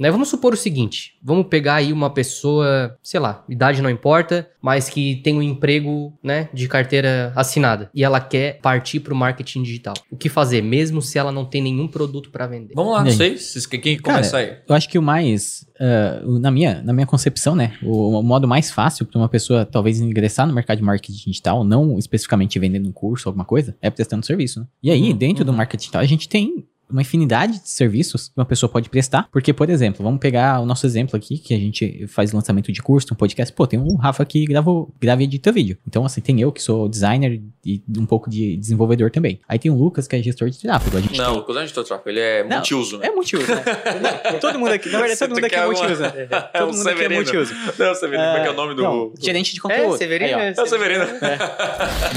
Né? Vamos supor o seguinte: vamos pegar aí uma pessoa, sei lá, idade não importa, mas que tem um emprego né, de carteira assinada e ela quer partir para o marketing digital. O que fazer, mesmo se ela não tem nenhum produto para vender? Vamos lá, não sei. se- Quem Cara, começa aí? Eu acho que o mais, o- na, minha, na minha concepção, né? O, o modo mais fácil para uma pessoa talvez ingressar no mercado de marketing digital, não especificamente vendendo um curso ou alguma coisa, é prestando serviço, né? E aí, Uhum, dentro do marketing digital, a gente tem uma infinidade de serviços que uma pessoa pode prestar, porque, por exemplo, vamos pegar o nosso exemplo aqui, que a gente faz lançamento de curso, um podcast, pô, tem um Rafa que gravou, grava e edita vídeo. Então, assim, tem eu que sou designer e um pouco de desenvolvedor também. Aí tem o Lucas, que é gestor de tráfego. A gente Não, o Cusão de Tráfico, ele é Não, multiuso, né? é multiuso, né? Não, todo mundo aqui, na verdade, todo mundo aqui é multiuso. né? É Todo mundo aqui é multiuso. Não, Severino, como é que é o nome do... Não, gerente de conteúdo. É, Severino. Aí. É o Severino.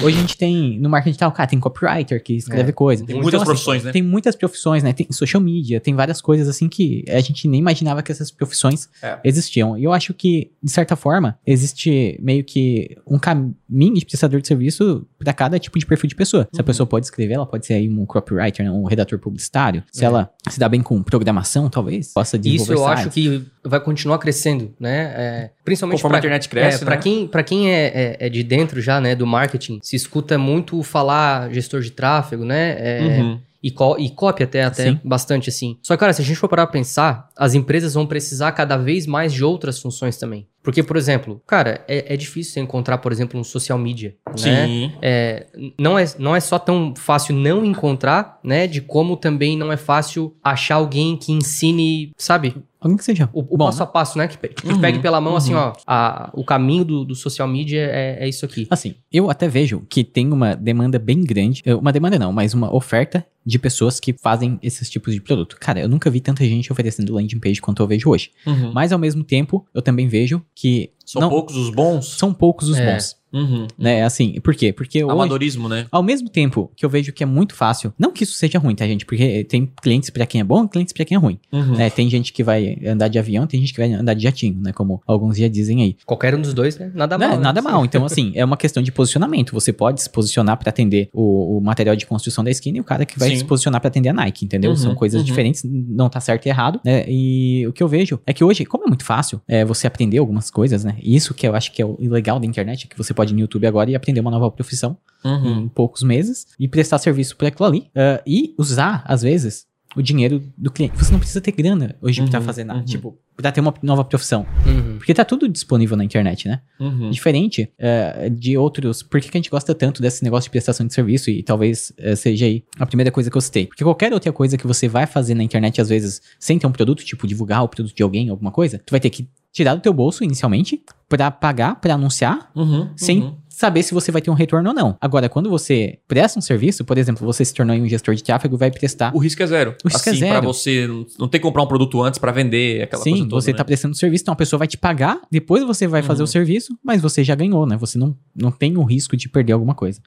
Hoje a gente tem, no marketing digital, cara, tem copywriter que escreve É, coisa. tem muitas profissões, né? Tem muitas profissões, né? Tem social media, tem várias coisas assim que a gente nem imaginava que essas profissões É. existiam. E eu acho que, de certa forma, existe meio que um caminho de prestador de serviço para cada tipo de perfil de pessoa. Se a Uhum. pessoa pode escrever, ela pode ser aí um copywriter, um redator publicitário. Se É. ela se dá bem com programação, talvez, possa desenvolver Isso eu sites. acho que vai continuar crescendo, né? É, principalmente Conforme a internet cresce, é, pra né? quem, pra quem é, é- é de dentro já, né, do marketing, se escuta muito falar gestor de tráfego, né? É, Uhum. E, co e copy até, até Sim. bastante assim. Só que, cara, se a gente for parar pra pensar, as empresas vão precisar cada vez mais de outras funções também. Porque, por exemplo, cara, é, é difícil você encontrar, por exemplo, um social media. Né? Sim. É, não, é, não é só tão fácil não encontrar, né? De como também não é fácil achar alguém que ensine, sabe? Alguém que seja. O, o bom, passo a passo, né? Que, que Uhum, pegue pela mão, assim, uhum. ó. a- o caminho do, do social media é, é isso aqui. Assim, eu até vejo que tem uma demanda bem grande, uma demanda não, mas uma oferta de pessoas que fazem esses tipos de produto. Cara, eu nunca vi tanta gente oferecendo landing page quanto eu vejo hoje. Uhum. Mas ao mesmo tempo, eu também vejo que São não, poucos os bons. são poucos os É. bons, Uhum. né? Assim, por quê? Porque hoje, Amadorismo, né? ao mesmo tempo que eu vejo que é muito fácil, não que isso seja ruim, tá, gente? Porque tem clientes pra quem é bom, clientes pra quem é ruim. Uhum. né? Tem gente que vai andar de avião, tem gente que vai andar de jatinho, né? Como alguns já dizem aí. Qualquer um dos dois, né? Nada Né? mal. né? Nada mal. Então, assim, é uma questão de posicionamento. Você pode se posicionar pra atender o, o material de construção da esquina e o cara que vai Sim. se posicionar pra atender a Nike, entendeu? Uhum, São coisas uhum. diferentes, não tá certo e errado, né? E o que eu vejo é que hoje, como é muito fácil é, você aprender algumas coisas, né? E Isso que eu acho que é o legal da internet, é que você pode ir no YouTube agora e aprender uma nova profissão Uhum. em poucos meses e prestar serviço por aquilo ali ah, e usar, às vezes, o dinheiro do cliente. Você não precisa ter grana hoje pra Uhum, fazer nada. uhum. Tipo, pra ter uma nova profissão. Uhum. Porque tá tudo disponível na internet, né? Uhum. Diferente eh, de outros. Por que, que a gente gosta tanto desse negócio de prestação de serviço? E talvez eh, seja aí a primeira coisa que eu citei. Porque qualquer outra coisa que você vai fazer na internet, às vezes, sem ter um produto, tipo divulgar o produto de alguém, alguma coisa, tu vai ter que tirar do teu bolso inicialmente pra pagar, pra anunciar, Uhum. sem Uhum. Saber se você vai ter um retorno ou não. Agora, quando você presta um serviço, por exemplo, você se tornou um gestor de tráfego, vai prestar. O risco é zero. O risco é assim, zero. pra você não ter que comprar um produto antes pra vender aquela Sim, coisa toda. você né? tá prestando serviço, então a pessoa vai te pagar, depois você vai fazer Uhum. o serviço, mas você já ganhou, né? Você não, não tem o risco de perder alguma coisa.